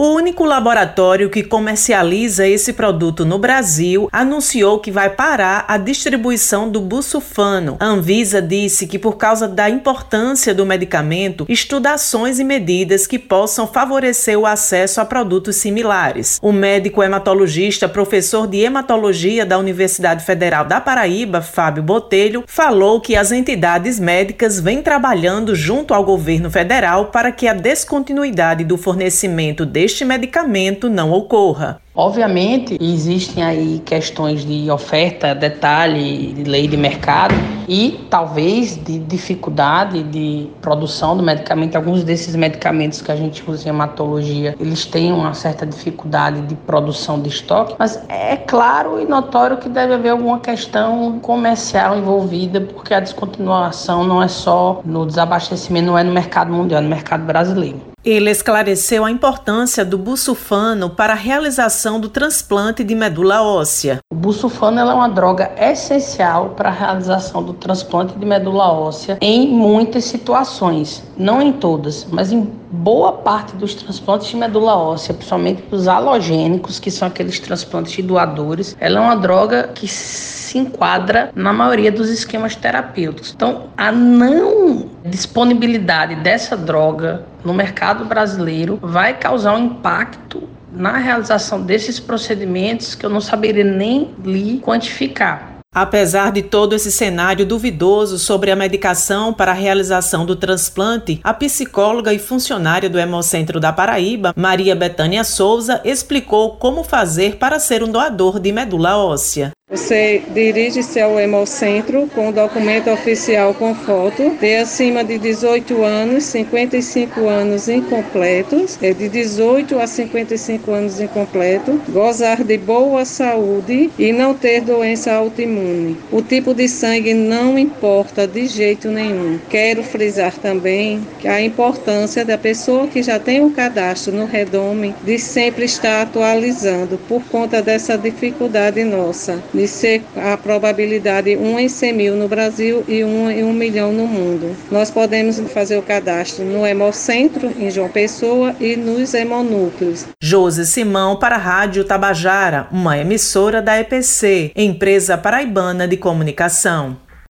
O único laboratório que comercializa esse produto no Brasil anunciou que vai parar a distribuição do busulfano. A Anvisa disse que, por causa da importância do medicamento, estuda ações e medidas que possam favorecer o acesso a produtos similares. O médico hematologista, professor de hematologia da Universidade Federal da Paraíba, Fábio Botelho, falou que as entidades médicas vêm trabalhando junto ao governo federal para que a descontinuidade do fornecimento de este medicamento não ocorra. Obviamente, existem aí questões de oferta, detalhe, de lei de mercado e talvez de dificuldade de produção do medicamento. Alguns desses medicamentos que a gente usa em hematologia, eles têm uma certa dificuldade de produção de estoque, mas é claro e notório que deve haver alguma questão comercial envolvida, porque a descontinuação não é só no desabastecimento, não é no mercado mundial, é no mercado brasileiro. Ele esclareceu a importância do busulfano para a realização do transplante de medula óssea. O busulfano é uma droga essencial para a realização do transplante de medula óssea em muitas situações, não em todas, mas em boa parte dos transplantes de medula óssea, principalmente os halogênicos, que são aqueles transplantes de doadores. Ela é uma droga que se enquadra na maioria dos esquemas terapêuticos. Então, a não disponibilidade dessa droga no mercado brasileiro vai causar um impacto na realização desses procedimentos que eu não saberia nem lhe quantificar. Apesar de todo esse cenário duvidoso sobre a medicação para a realização do transplante, a psicóloga e funcionária do Hemocentro da Paraíba, Maria Betânia Souza, explicou como fazer para ser um doador de medula óssea. Você dirige-se ao Hemocentro com documento oficial com foto, de acima de 18 anos, 55 anos incompletos, é de 18 a 55 anos incompleto, gozar de boa saúde e não ter doença autoimune. O tipo de sangue não importa de jeito nenhum. Quero frisar também que a importância da pessoa que já tem o cadastro no Redome de sempre estar atualizando por conta dessa dificuldade nossa de ser a probabilidade 1 em 100 mil no Brasil e 1 em 1 milhão no mundo. Nós podemos fazer o cadastro no Hemocentro, em João Pessoa, e nos hemonúcleos. Josi Simão para a Rádio Tabajara, uma emissora da EPC, Empresa Paraibana de Comunicação.